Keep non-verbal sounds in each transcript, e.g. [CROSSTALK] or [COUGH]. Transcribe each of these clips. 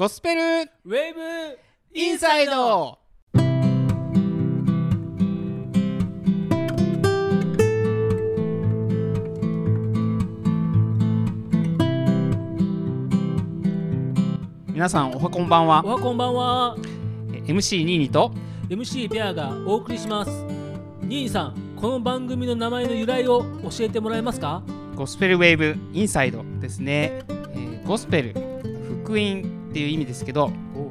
ゴスペル。ウェーブ。インサイド。皆さんおはこんばんは。おはこんばんは。え MC ニーニと。MC ベアがお送りします。ニーさんこの番組の名前の由来を教えてもらえますか？ゴスペルウェーブインサイドですね、えーゴスペル福音っていう意味ですけど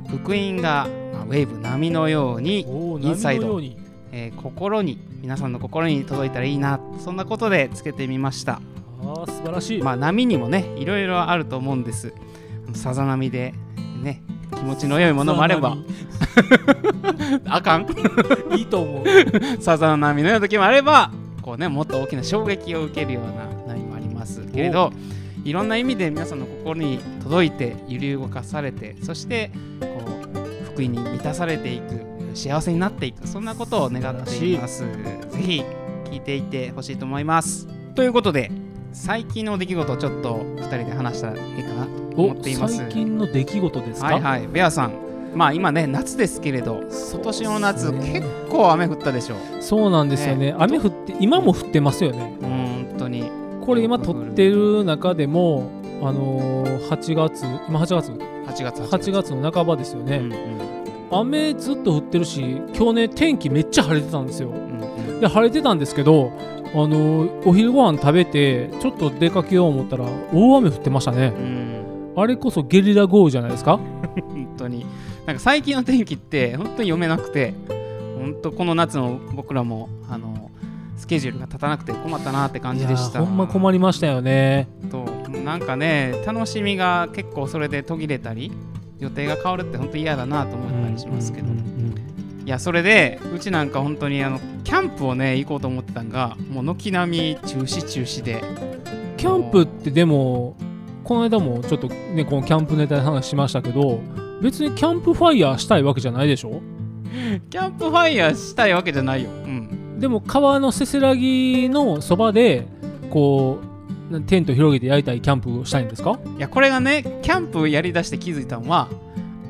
福音が、まあ、ウェーブ波のように、おインサイドえー心に皆さんの心に届いたらいいなそんなことでつけてみました。あー素晴らしい、まあ波にもねいろいろあると思うんです。さざ波でね気持ちの良いものもあれば。[LAUGHS] あかん。いいと思う。[LAUGHS] さざ波のような時もあればこうねもっと大きな衝撃を受けるような波もありますけれどいろんな意味で皆さんの心に届いて揺り動かされてそしてこう福音に満たされていく幸せになっていくそんなことを願っています。ぜひ聞いていてほしいと思います。ということで最近の出来事をちょっと2人で話したらいいかなと思おっています。最近の出来事ですか、はいはい。ベアさん。まあ今ね夏ですけれど今年の夏、ね結構雨降ったでしょそうなんですよね。ね。雨降って今も降ってますよね。うーんこれ今撮ってる中でもあのー、8月今8月？8月8月の半ばですよね、うんうん。雨ずっと降ってるし今日ね天気めっちゃ晴れてたんですよ。うんうん。で晴れてたんですけどあのーお昼ご飯食べてちょっと出かけよう思ったら大雨降ってましたね。うん。あれこそゲリラ豪雨じゃないですか？[LAUGHS] 本当に。なんか最近の天気って本当に読めなくて本当この夏の僕らもあのスケジュールが立たなくて困ったなって感じでした。ほんま困りましたよね。となんかね楽しみが結構それで途切れたり予定が変わるって本当嫌だなと思ったりしますけど、うんうんうんいやそれでうちなんか本当にあのキャンプをね行こうと思ってたんがもう軒並み中止中止で。キャンプってでもこの間もちょっとねこのキャンプネタで話しましたけど別にキャンプファイヤーしたいわけじゃないでしょ？キャンプファイヤーしたいわけじゃないよ、うん、でも川のせせらぎのそばでこうなテント広げてやりたいキャンプをしたいんですか？いやこれがねキャンプやりだして気づいたのは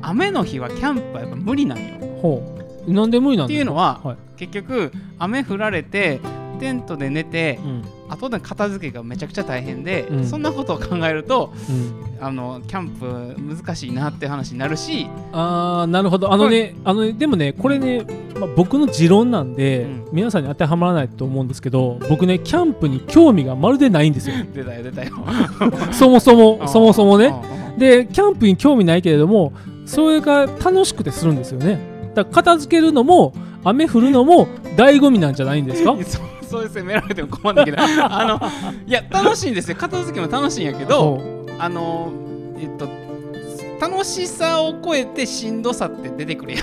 雨の日はキャンプはやっぱ無理なんよ。ほう。なんで無理なんっていうのは、はい。結局雨降られてテントで寝てうん後で片付けがめちゃくちゃ大変で、うん。そんなことを考えるとうん、あのキャンプ難しいなって話になるし、あーなるほど。あのねあのねでもねこれね、まあ、僕の持論なんで、うん。皆さんに当てはまらないと思うんですけど僕ねキャンプに興味がまるでないんですよ。出たよ出たよ。[LAUGHS] そもそもそもそもね。でキャンプに興味ないけれどもそれが楽しくてするんですよね。だから片付けるのも雨降るのも醍醐味なんじゃないんですか？[LAUGHS] そうそう責められても困るんだけど [LAUGHS] あのいや楽しいんですよ。片付けも楽しいんやけどほあのえっと楽しさを超えてしんどさって出てくるやん。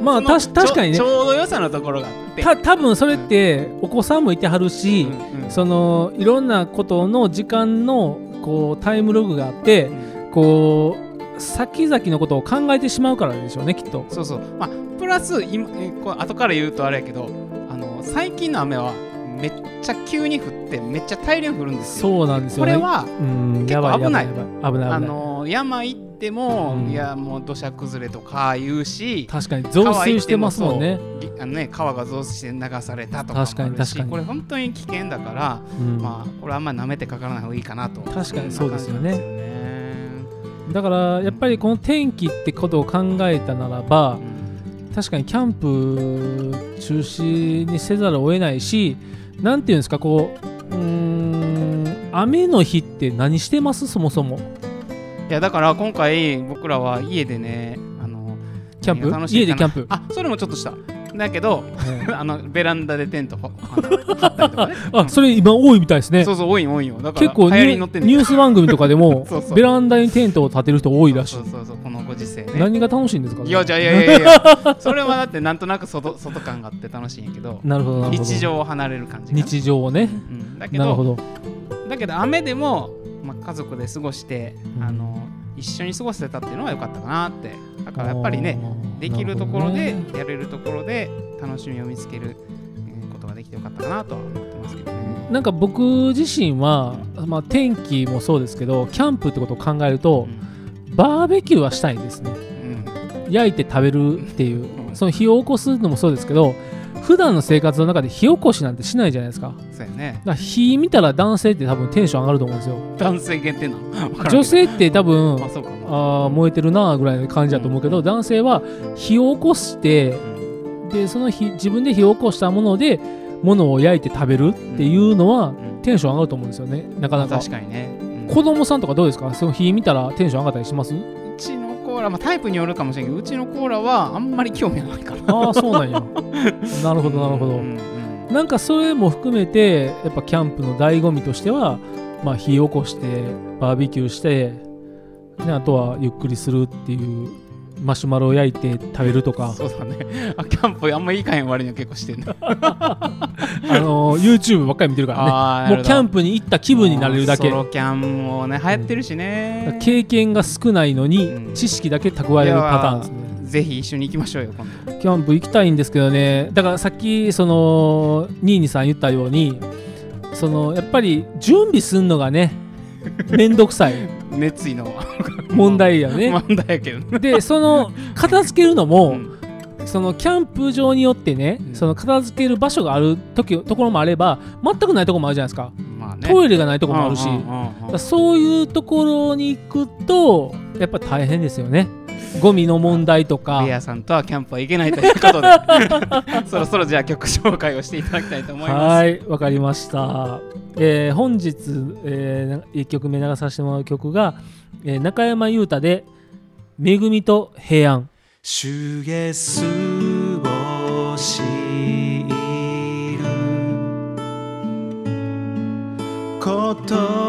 う [LAUGHS] まあたし確かにね。ちょうど良さのところがあって。た多分それってお子さんもいてはるし、うんうんそのいろんなことの時間のこうタイムログがあってこう先々のことを考えてしまうからでしょうねきっと。そうそう。まあプラス今えこう後から言うとあれやけどあの最近の雨はめっちゃ急に降ってめっちゃ大量に降るんですよ。そうなんですよね。これはうん結構危ない。危ない危ない。あの山行っても、うん。いやもう土砂崩れとか言うし確かに増水してますもんね。ぎあのね川が増水して流されたとか確かに確かに。これ本当に危険だから、うん。まあこれあんまり舐めてかからない方がいいかなと。確かにそうですよね。だからやっぱりこの天気ってことを考えたならばね確かにキャンプ中止にせざるを得ないしなんていうんですかこううーん雨の日って何してます？そもそも。いやだから今回僕らは家でねあのキャンプ？家でキャンプ。あそれもちょっとしただけどうん。[LAUGHS] あのベランダでテント張ったりとかね。[LAUGHS] あそれ今多いみたいですね。そうそう多いよ多いよ。だから結構ニュース番組とかでも [LAUGHS] ベランダにテントを建てる人多いらしい。そうそうそうこのご時世ね。何が楽しいんですか？いやじゃあいやいやいやそれはだってなんとなく外外感があって楽しいんやけどなるほどなるほど。日常を離れる感じ日常をね。うん、だけどなるほど。だけど雨でも、まあ、家族で過ごして、うん。あの一緒に過ごせたっていうのは良かったかなって。だからやっぱりねできるところで、ねやれるところで楽しみを見つけるえーことができてよかったかなとは思ってますけどね。なんか僕自身は、まあ、天気もそうですけどキャンプってことを考えるとバーベキューはしたいですね。うん。焼いて食べるっていううん。その火を起こすのもそうですけど普段の生活の中で火起こしなんてしないじゃないですか。そうやね。だから火見たら男性って多分テンション上がると思うんですよ。男性限定なの。[LAUGHS] 女性って多分 [LAUGHS] ああー燃えてるなーぐらいの感じだと思うけど、男性は火を起こしてうん。でその火自分で火を起こしたもので物を焼いて食べるっていうのは、うん。テンション上がると思うんですよね。なかなか。確かにね、うん。子供さんとかどうですか？その火見たらテンション上がったりします？コーラ、まあ、タイプによるかもしれんけどうちのコーラはあんまり興味ないかなああそうなんや。[LAUGHS] なるほどなるほど、うんうん。なんかそれも含めてやっぱキャンプの醍醐味としては、まあ、火起こしてバーベキューして、ね、あとはゆっくりするっていうマシュマロを焼いて食べるとか。そうだね。あキャンプあんまいいかへん割には結構してんね [LAUGHS] あの YouTube ばっかり見てるからね。もうキャンププに行った気分になれるだけ。ソロキャンもね流行ってるしね、経験が少ないのにうん。知識だけ蓄えるパターンですね。ぜひ一緒に行きましょうよ今度。キャンプ行きたいんですけどね。だからさっきそのニーニさん言ったようにそのやっぱり準備するのがね [LAUGHS] めんどくさい。熱意の。問題やね。[LAUGHS] 問題やけどね。でその片付けるのも、うんそのキャンプ場によってね、うん。その片付ける場所がある時ところもあれば全くないところもあるじゃないですか、まあね。トイレがないところもあるし、そういうところに行くとやっぱ大変ですよね。ゴミの問題とか。ベアさんとはキャンプは行けないということで。[LAUGHS] そろそろじゃあ曲紹介をしていただきたいと思います。はいわかりました、えー本日、え1曲目流させてもらう曲が、えー中山優太で「恵みと平安主イエスを知ること。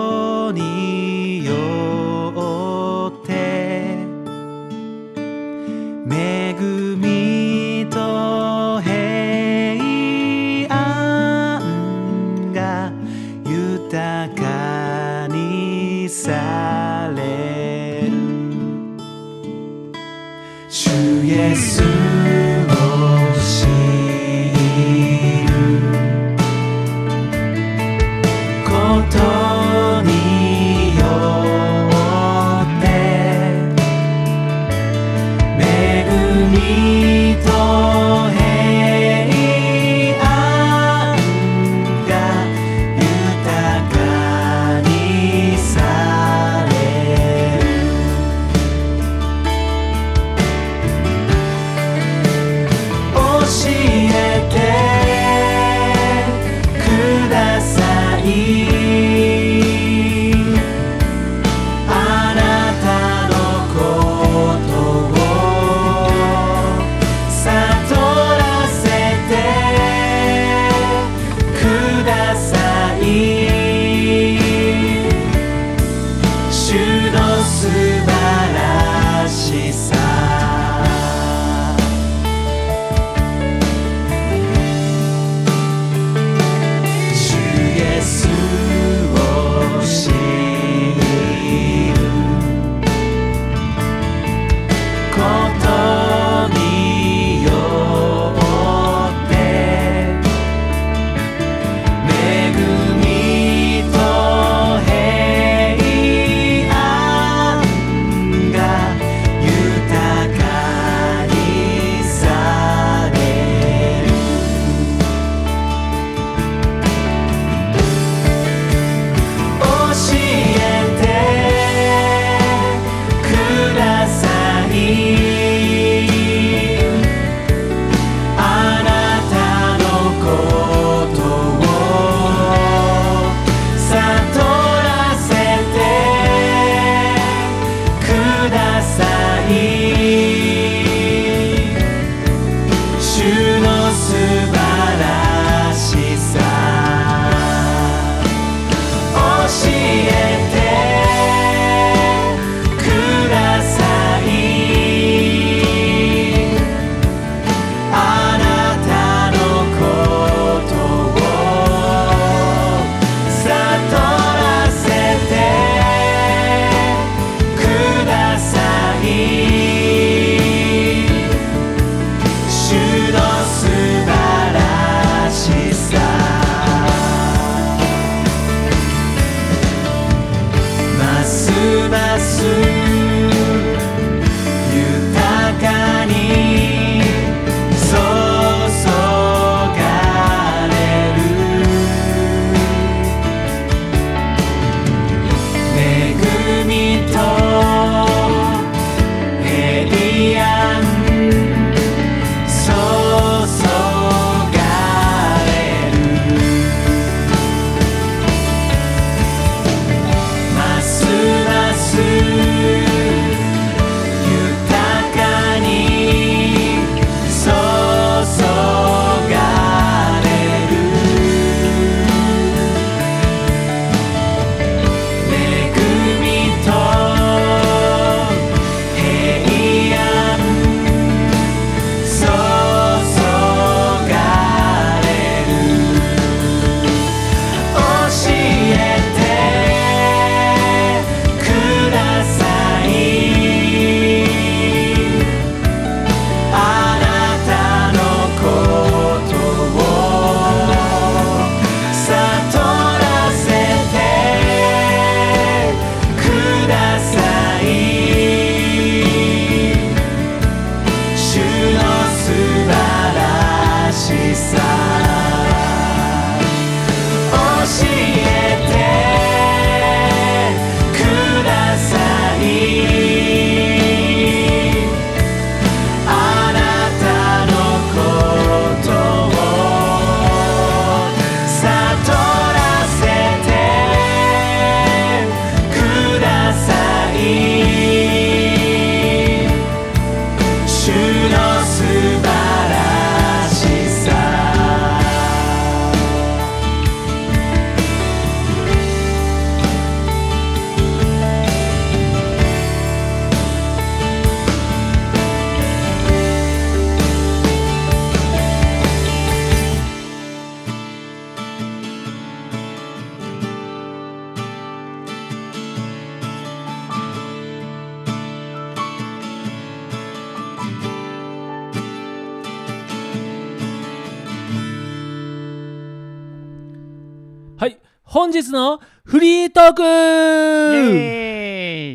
本日のフリートーク。イエ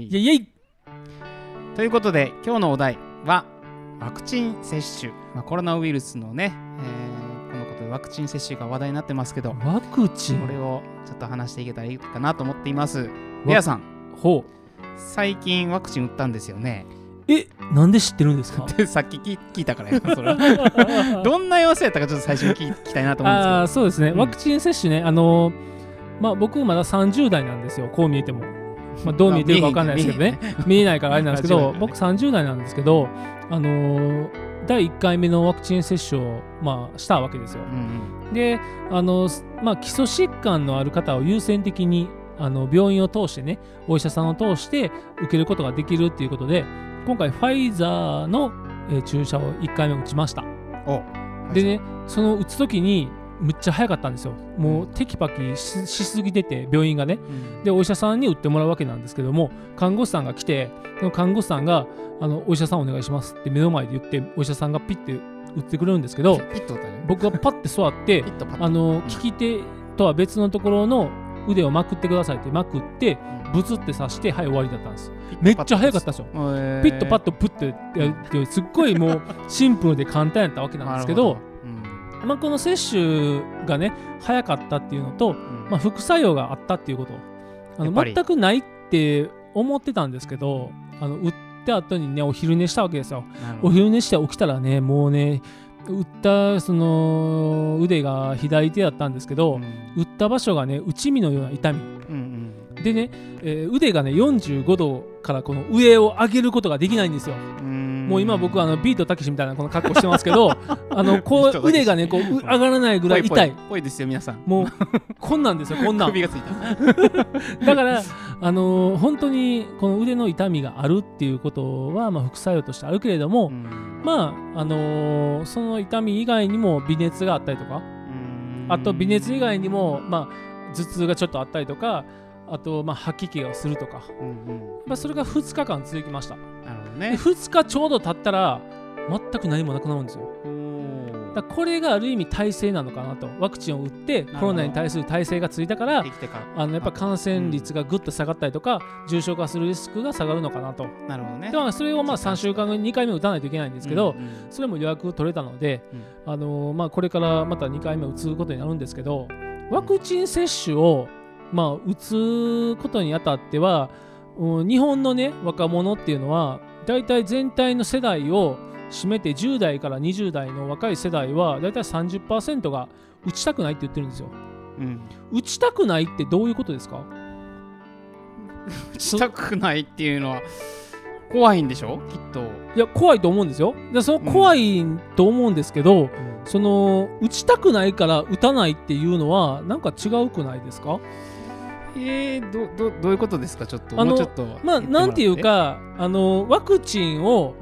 ーイ。イェイということで今日のお題はワクチン接種、まあ、コロナウイルスのね、えーこのことでワクチン接種が話題になってますけどワクチン？これをちょっと話していけたらいいかなと思っています。レアさん。ほ最近ワクチン打ったんですよね。うえなんで知ってるんですか？で [LAUGHS] さっき聞聞いたからやな [LAUGHS] それ [LAUGHS] どんな様子やったかちょっと最初に聞きたいなと思うんですけど。ああそうですね、うん。ワクチン接種ねあのーまあ僕まだ30代なんですよこう見えても、まあ、どう見えてるか分かんないですけどね。見えないからあれなんですけど僕30代なんですけどあのー第1回目のワクチン接種を、まあ、したわけですよ。うんであの、まあ、基礎疾患のある方を優先的にあの病院を通してねお医者さんを通して受けることができるっていうことで今回ファイザーの、えー注射を1回目打ちました。おでねその打つ時にむっちゃ早かったんですよ。もうテキパキししすぎてて病院がね。うん。でお医者さんに打ってもらうわけなんですけども看護師さんが来てその看護師さんがあの「お医者さんお願いします」って目の前で言ってお医者さんがピッて打ってくれるんですけどね。僕がパッて座ってあの利き手とは別のところの腕をまくってくださいってまくってブツって刺してはい終わりだったんです。めっちゃ早かったんですよ。ピッとパッととプッてやるってすっごいもう [LAUGHS] シンプルで簡単やったわけなんですけどまあ、この接種がね早かったっていうのと、まあ、副作用があったっていうこと。あの全くないって思ってたんですけどあの打った後にねお昼寝したわけですよ。お昼寝して起きたらねもうね打ったその腕が左手だったんですけど、打った場所がね内身のような痛みでね、えー腕がね45度からこの上を上げることができないんですよもう今僕あのビートたけしみたいなこの格好してますけど [LAUGHS] あのこう腕がねこうう上がらないぐらい痛い。ぽいですよ皆さん。もうこんなんですよこんなん。[LAUGHS] 首がついた。[LAUGHS] だからあのー本当にこの腕の痛みがあるっていうことは、まあ、副作用としてあるけれども、まああのーその痛み以外にも微熱があったりとかあと微熱以外にも、まあ、頭痛がちょっとあったりとかあと、まあ、吐き気がするとか、まあ、それが2日間続きました。なるほどでね。2日ちょうど経ったら全く何もなくなるんですよ。だこれがある意味耐性なのかなと。ワクチンを打ってコロナに対する耐性がついたからあのやっぱ感染率がぐっと下がったりとか重症化するリスクが下がるのかなと。なるほどね。でもそれをまあ3週間後に2回目打たないといけないんですけど、うんうん。それも予約取れたので、あのーまあ、これからまた2回目打つことになるんですけどワクチン接種を、まあ、打つことにあたってはうん日本のね若者っていうのは大体全体の世代を占めて10代から20代の若い世代は大体30%が打ちたくないって言ってるんですよ。うん。打ちたくないってどういうことですか？[LAUGHS] 打ちたくないっていうのは怖いんでしょ？きっと。いや怖いと思うんですよ。でその怖いと思うんですけど、その打ちたくないから打たないっていうのはなんか違うくないですか？えー、どどどういうことですか？ちょっとあのもうちょっとまあなんていうかあのワクチンを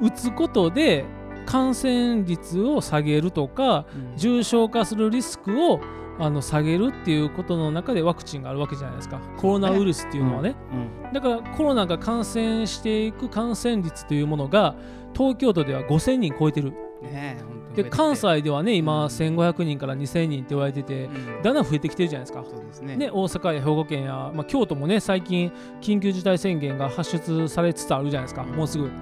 打つことで感染率を下げるとかうん。重症化するリスクをあの下げるっていうことの中でワクチンがあるわけじゃないですか。コロナウイルスっていうのはね、うん。だからコロナが感染していく感染率というものが東京都では5000人超えてる。ねで関西ではね今1500人から2000人って言われててうん。だんだん増えてきてるじゃないですか。そうですね。ね、大阪や兵庫県や、まあ、京都もね最近緊急事態宣言が発出されつつあるじゃないですか、もうすぐ。もう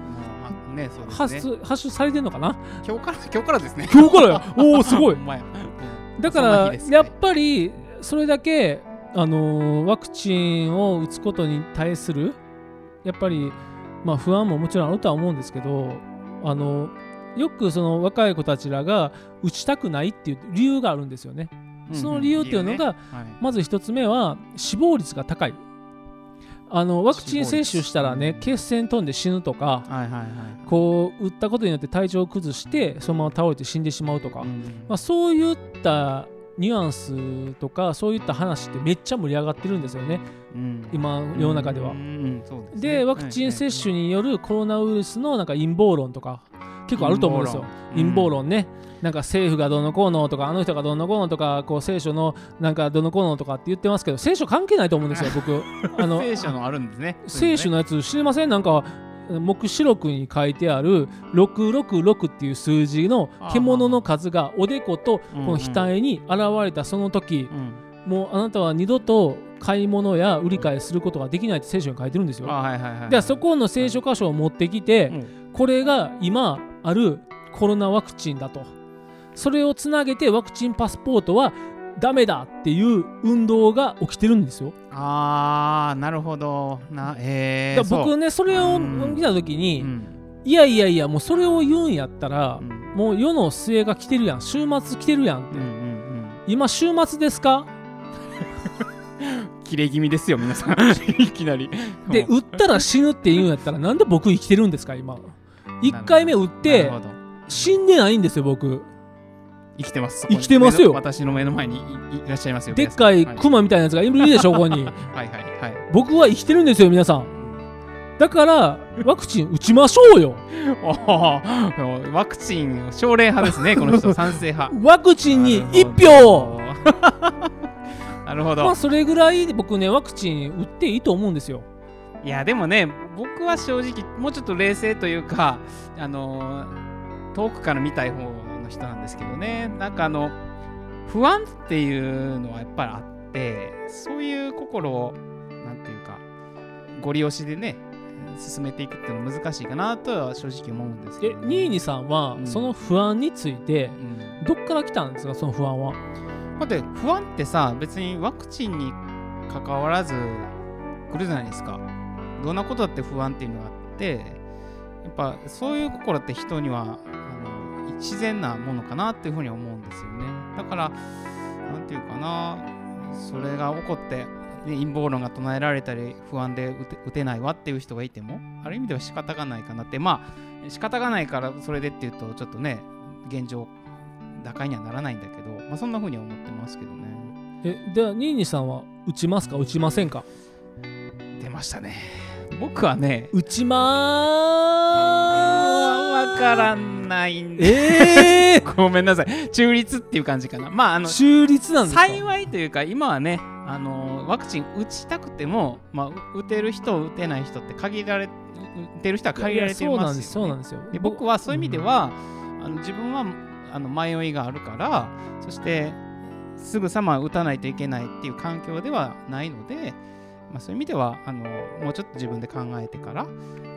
あねそうです発ね出発出されてんのかな？今日から [LAUGHS] 今日からですね。今日からよ。[LAUGHS] おおすごい。[LAUGHS] だからやっぱりそれだけ、あのーワクチンを打つことに対するやっぱり、まあ、不安ももちろんあるとは思うんですけど、あのよくその若い子たちらが打ちたくないっていう理由があるんですよね。その理由っていうのが、はい。まず一つ目は死亡率が高い。あのワクチン接種したらね血栓飛んで死ぬとかこう打ったことによって体調を崩してそのまま倒れて死んでしまうとか、うんまあ、そういったニュアンスとかそういった話ってめっちゃ盛り上がってるんですよね。うん。今世の中では。ですね。でワクチン接種によるコロナウイルスのなんか陰謀論とか結構あると思うんですよ。陰陰謀論ね、なんか政府がどうのこうのとかあの人がどうのこうのとかこう聖書のなんかどうのこうのとかって言ってますけど聖書関係ないと思うんですよ [LAUGHS] 僕。あの聖書のあるんですね。聖書のやつ知りません？なんか黙示録に書いてある666っていう数字の獣の数がおでことこの額に現れたその時うん。もうあなたは二度と買い物や売り買いすることができないって聖書に書いてるんですよ。あはそこの聖書箇所を持ってきて、うん。これが今あるコロナワクチンだと。それをつなげてワクチンパスポートはダメだっていう運動が起きてるんですよ。あーなるほど。なえー、だ僕ねそれをうん。見た時に、うん。いやいやいやもうそれを言うんやったらう、ん。もう世の末が来てるやん。週末来てるやんって、うんうん今週末ですか？う [LAUGHS] ん切れ気味ですよ皆さん。[LAUGHS] いきなり。でう。ん打ったら死ぬって言うんやったらなんで僕生きてるんですか今1回目打っなて死んでないんですよ僕。生きてます生きてますよ。私の目の前にいらっしゃいますよでっかいクマみたいなやつがいるでしょここに。[LAUGHS] はいはいはい。はい僕は生きてるんですよ皆さん。だからワクチン打ちましょうよ。[LAUGHS] ワクチン奨励派ですね [LAUGHS] この人賛成派。ワクチンに1なる票。なるほど。まあそれぐらい僕ねワクチン打っていいと思うんですよいやでもね僕は正直もうちょっと冷静というかあのー遠くから見たい方の人なんですけどね。なんかあの不安っていうのはやっぱりあってそういう心をなんていうかご利用しでね進めていくっていうのは難しいかなとは正直思うんですけえど、ね、ニーニさんはうん。その不安についてうん。どっから来たんですかその不安は？だって不安ってさ別にワクチンに関わらず来るじゃないですかどんなことだって不安っていうのがあってやっぱそういう心って人にはあの自然なものかなっていうふうに思うんですよね。だからなんていうかなそれが起こってね陰謀論が唱えられたり不安で打て打てないわっていう人がいてもある意味では仕方がないかなって。まあ仕方がないからそれでっていうとちょっとね現状打開にはならないんだけど、まあ、そんな風には思ってますけどね。えではニーニさんは打ちますか？打ちませんか？出ましたね僕はね打ちまーわからないんでええごめんなさい。中立っていう感じかな。まああの中立なんですか？幸いというか今はねあのワクチン打ちたくても、まあ、う打てる人打てない人って限られ打てる人は限られてますよ、ね、そうなんですそうなんですよ。で僕はそういう意味では、あの自分はあの迷いがあるからそしてすぐさま打たないといけないっていう環境ではないので、まあ、そういう意味ではあのもうちょっと自分で考えてから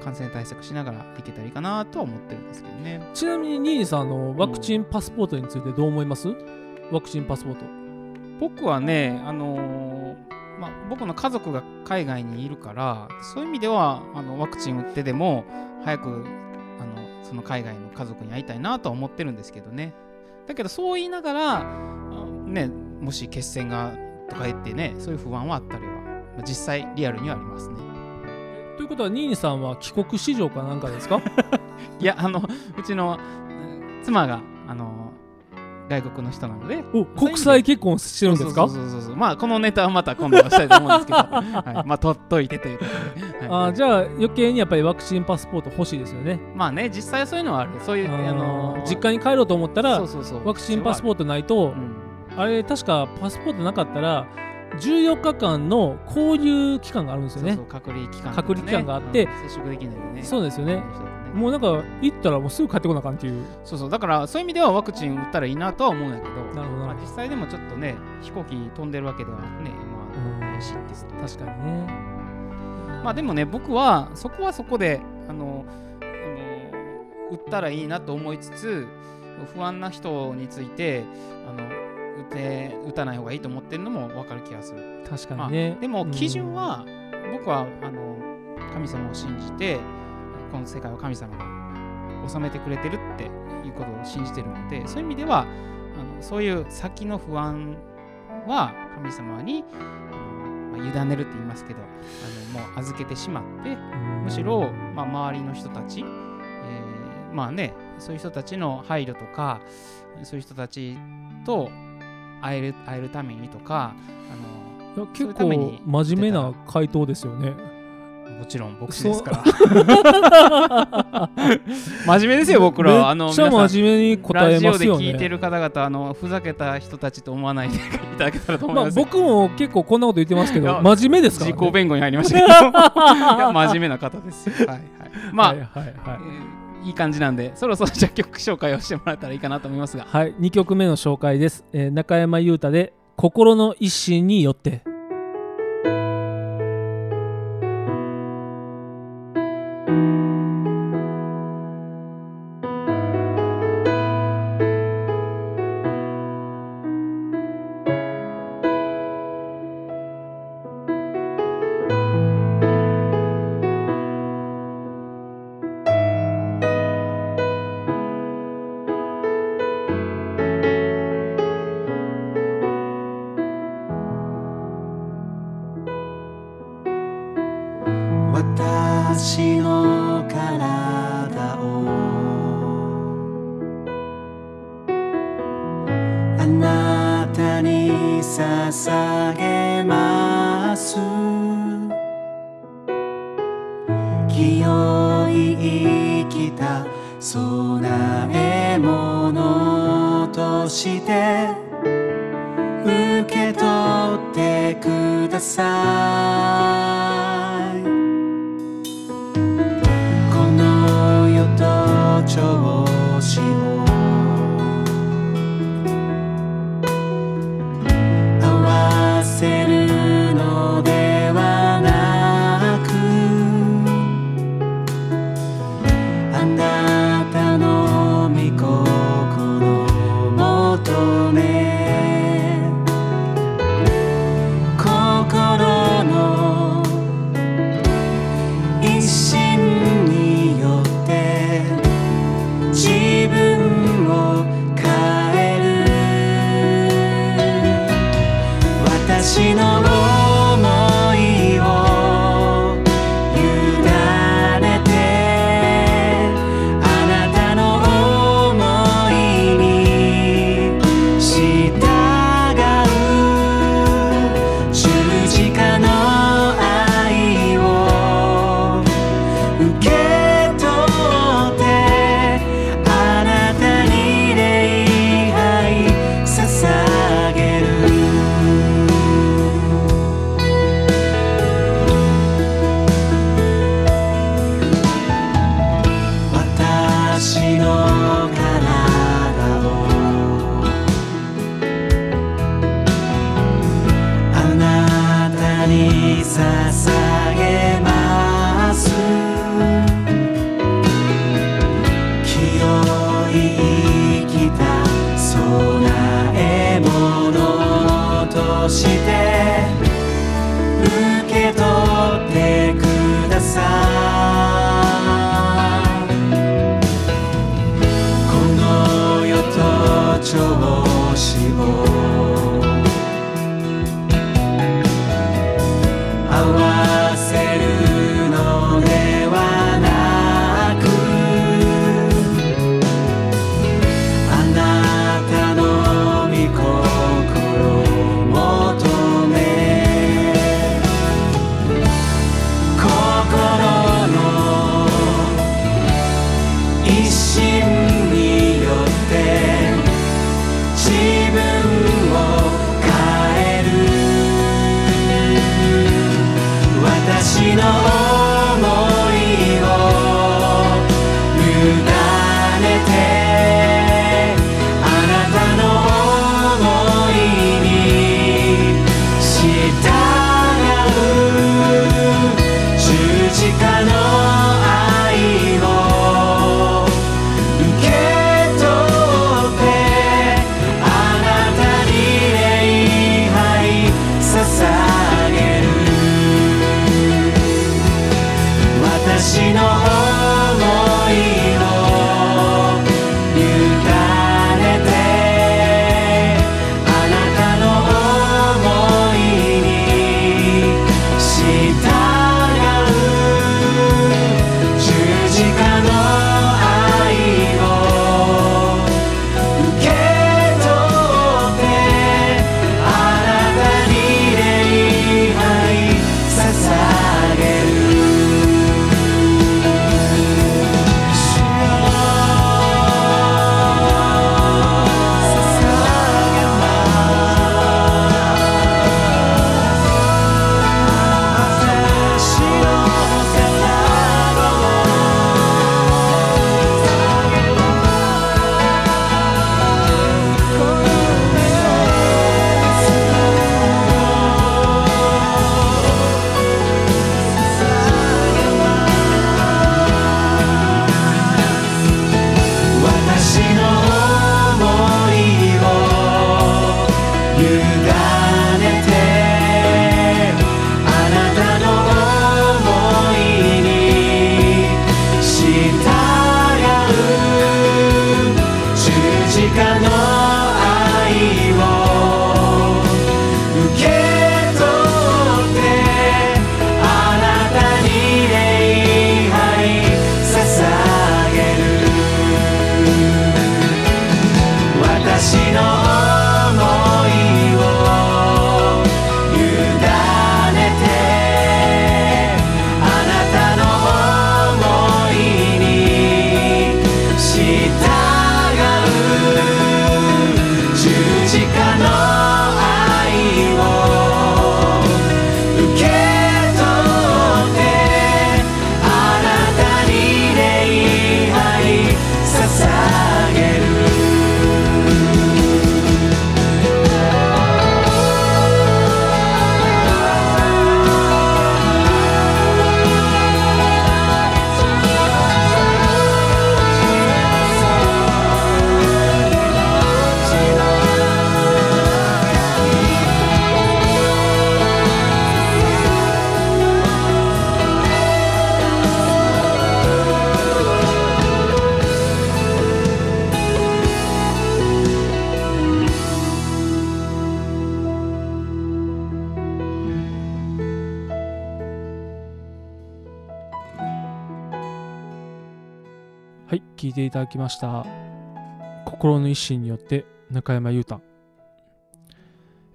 感染対策しながらいけたらいいかなとは思ってるんですけどね。ちなみにニーニさんあのワクチンパスポートについてどう思います？ワクチンパスポート。僕はね、あのーまあ、僕の家族が海外にいるからそういう意味ではあのワクチン打ってでも早くあのその海外の家族に会いたいなとは思ってるんですけどね。だけどそう言いながらあねもし血栓がとか言ってねそういう不安はあったり実際リアルにはありますね。ということはニーニさんは帰国子女かなんかですか？[LAUGHS] いやあのうちのうん妻があの外国の人なので。お国際結婚してるんですか？そうそうそうそうまあこのネタはまた今度はしたいと思うんですけど、[LAUGHS] はい、まあ取っといてということで、はい。あーじゃあ余計にやっぱりワクチンパスポート欲しいですよね。まあね実際はそういうのはある。そういうああのの実家に帰ろうと思ったらそうそうそう。ワクチンパスポーートないと、あれ確かパスポートなかったら14日間の交流期間があるんですよね。そうそう隔離期間ね、隔離期間があってうん接触できないよね。そうですよね。もうなんか行ったらもうすぐ帰ってこなあかんっていう。そうそうだからそういう意味ではワクチン打ったらいいなとは思うんだけどなるほどまあ、実際でもちょっとね飛行機飛んでるわけではねまあうん。ないしですと確かにね。まあでもね僕はそこはそこであのあの打ったらいいなと思いつつ不安な人についてあの打て打たない方がいいと思ってるのも分かる気がする。確かにね、でもうん。基準は、僕はあの神様を信じてこの世界を神様が治めてくれてるっていうことを信じてるのでそういう意味ではあのそういう先の不安は神様にまあ、委ねるって言いますけどあのもう預けてしまってうん。むしろ、まあ、周りの人たち、えーまあねそういう人たちの配慮とかそういう人たちと会える会えるためにとかあいやそういう結構真面目な回答ですよね。のもちろん牧師ですから。[LAUGHS] 真面目ですよ僕らは。あの真面目に答えますよラジオで聞いてねる方々あのふざけた人たちと思わないでいただけたらと思いまあます、僕も結構こんなこと言ってますけど真面目ですから、ね、自己弁護に入りましたけど。[LAUGHS] 真面目な方ですよ。はいはい。まあ、はいはいはい。えーいい感じなんでそろそろじゃあ曲紹介をしてもらえたらいいかなと思いますが。はい、2曲目の紹介です、えー中山裕太で心の一心によって。Regina. 私のはい、聞いていただきました。心の一心によって中山優太。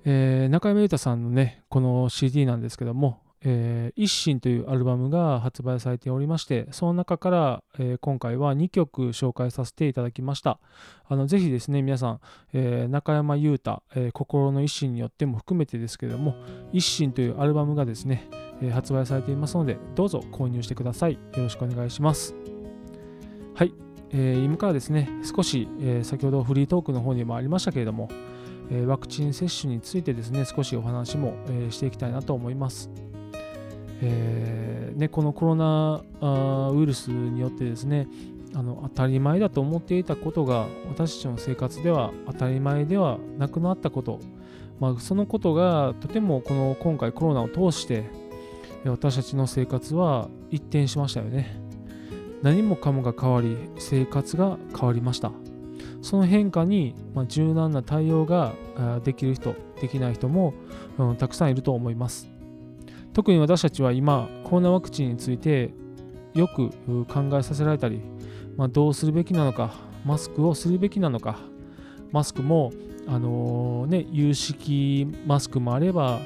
えー中山優太さんのね、この CD なんですけども、えー一心というアルバムが発売されておりまして、その中から、えー今回は2曲紹介させていただきました。あのぜひですね、皆さん、えー中山優太、え心の一心によっても含めてですけども、一心というアルバムがですね、え発売されていますので、どうぞ購入してください。よろしくお願いします。はい、えー今からですね、少し、えー先ほどフリートークの方にもありましたけれども、えーワクチン接種についてですね、少しお話も、えーしていきたいなと思います。えーね、このコロナウイルスによってですね、あの当たり前だと思っていたことが私たちの生活では当たり前ではなくなったこと、まあ、そのことがとてもこの今回コロナを通して私たちの生活は一変しましたよね。何もかもが変わり生活が変わりました。その変化に、ま、柔軟な対応ができる人できない人も、うんたくさんいると思います。特に私たちは今コロナワクチンについてよく考えさせられたり、まあ、どうするべきなのかマスクをするべきなのかマスクもあのーね有識マスクもあれば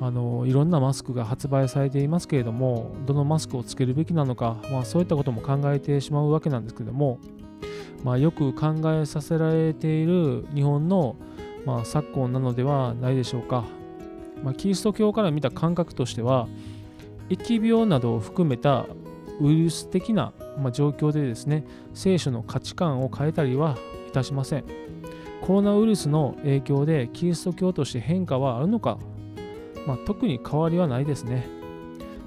あのいろんなマスクが発売されていますけれどもどのマスクをつけるべきなのか、まあ、そういったことも考えてしまうわけなんですけれども、まあ、よく考えさせられている日本の、まあ、昨今なのではないでしょうか、まあ、キリスト教から見た感覚としては疫病などを含めたウイルス的な、まあ、状況でですね聖書の価値観を変えたりはいたしません。コロナウイルスの影響でキリスト教として変化はあるのかまあ、特に変わりはないですね。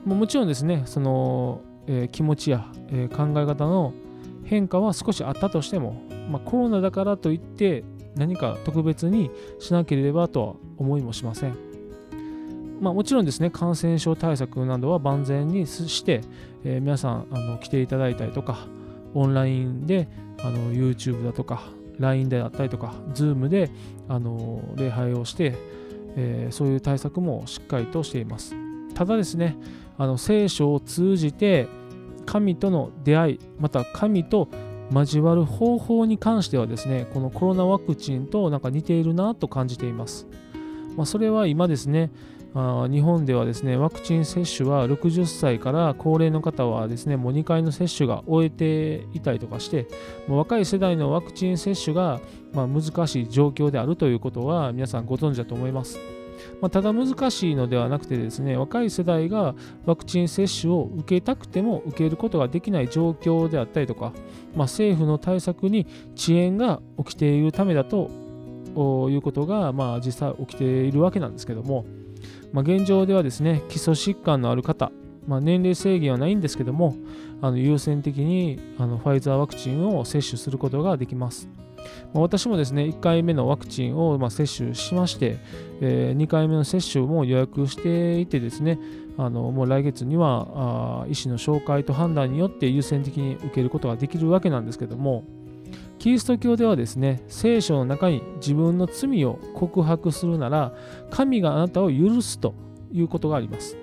ももちろんですね、その、えー気持ちや、えー考え方の変化は少しあったとしても、まあ、コロナだからといって何か特別にしなければとは思いもしません。まあ、もちろんですね、感染症対策などは万全にして、えー皆さんあの来ていただいたりとか、オンラインであの YouTube だとか、LINE であったりとか、Zoom であの礼拝をして、えーそういう対策もしっかりとしています。ただですね、あの聖書を通じて神との出会い、また神と交わる方法に関してはですね、このコロナワクチンとなんか似ているなと感じています。まあ、それは今ですね、日本ではですね、ワクチン接種は60歳から高齢の方はですね、もう2回の接種が終えていたりとかして、もう若い世代のワクチン接種がまあ、難しい状況であるということは皆さんご存知だと思います。まあ、ただ難しいのではなくてですね、若い世代がワクチン接種を受けたくても受けることができない状況であったりとか、まあ、政府の対策に遅延が起きているためだということが、まあ、実際起きているわけなんですけども、まあ、現状ではですね、基礎疾患のある方、まあ、年齢制限はないんですけども、あの優先的にあのファイザーワクチンを接種することができます。まあ私もですね、1回目のワクチンをま接種しまして、え2回目の接種も予約していてですね、あのもう来月にはあ医師の紹介と判断によって優先的に受けることができるわけなんですけども、キリスト教ではですね、聖書の中に自分の罪を告白するなら、神があなたを許すということがあります。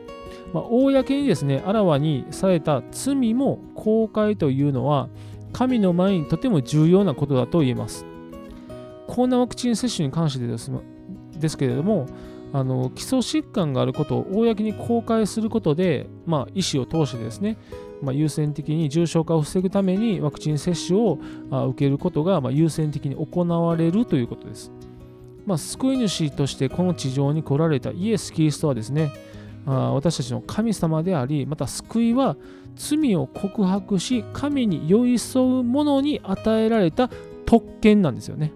まあ、公にですね、あらわにされた罪も公開というのは、神の前にとても重要なことだと言えます。コロナワクチン接種に関してですですけれども、あの基礎疾患があることを公に公開することで、まあ、医師を通してですね、まあ、優先的に重症化を防ぐためにワクチン接種を受けることが、ま、優先的に行われるということです。まあ、救い主としてこの地上に来られたイエス・キリストはですね、あ私たちの神様であり、また救いは罪を告白し、神に寄り添う者に与えられた特権なんですよね。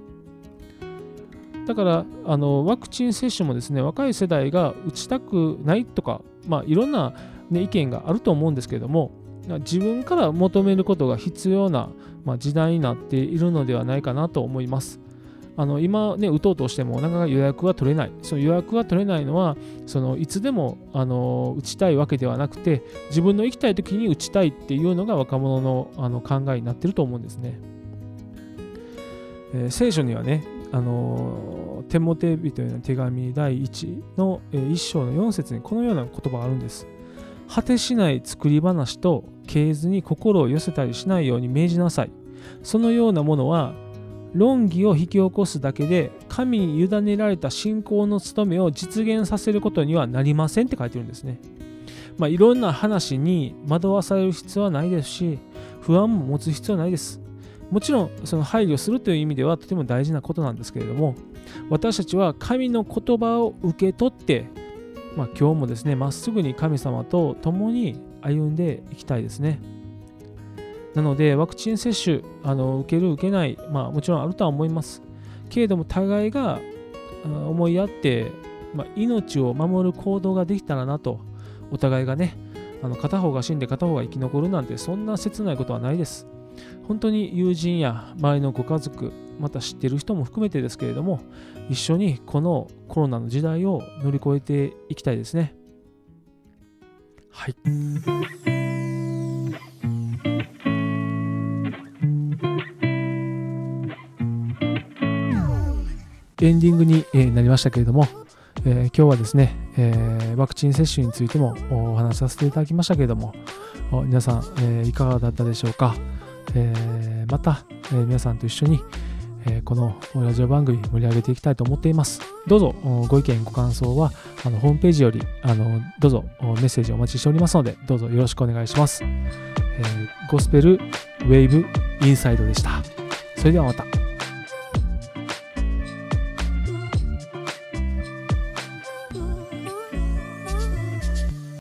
だからあのワクチン接種もですね若い世代が打ちたくないとか、まあ、いろんな、ね、意見があると思うんですけれども自分から求めることが必要な、まあ、時代になっているのではないかなと思います。あの今ね、打とうとしてもなかなか予約が取れない。その予約が取れないのは、そのいつでもあの打ちたいわけではなくて、自分の行きたい時に打ちたいっていうのが若者のあの考えになってると思うんですね。えー聖書にはね、あのテモテ人への手紙第1の、1章の4節にこのような言葉があるんです。果てしない作り話と経図に心を寄せたりしないように命じなさい。そのようなものは論議を引き起こすだけで神に委ねられた信仰の務めを実現させることにはなりませんって書いてるんですね。まあ、いろんな話に惑わされる必要はないですし不安も持つ必要はないです。もちろんその配慮するという意味ではとても大事なことなんですけれども私たちは神の言葉を受け取って、まあ、今日もですねまっすぐに神様と共に歩んでいきたいですね。なので、ワクチン接種、あの受ける、受けない、まあ、もちろんあるとは思います。けれども、互いが思いやって、まあ、命を守る行動ができたらなと、お互いがね、あの片方が死んで片方が生き残るなんて、そんな切ないことはないです。本当に友人や周りのご家族、また知ってる人も含めてですけれども、一緒にこのコロナの時代を乗り越えていきたいですね。はい。エンディングになりましたけれども、えー、今日はですね、えー、ワクチン接種についてもお話しさせていただきましたけれども、皆さん、えー、いかがだったでしょうか？えまた、え皆さんと一緒に、えこのラジオ番組盛り上げていきたいと思っています。どうぞご意見、ご感想はあのホームページよりあのどうぞメッセージお待ちしておりますので、どうぞよろしくお願いします。えゴスペルウェイブインサイドでした。それではまた。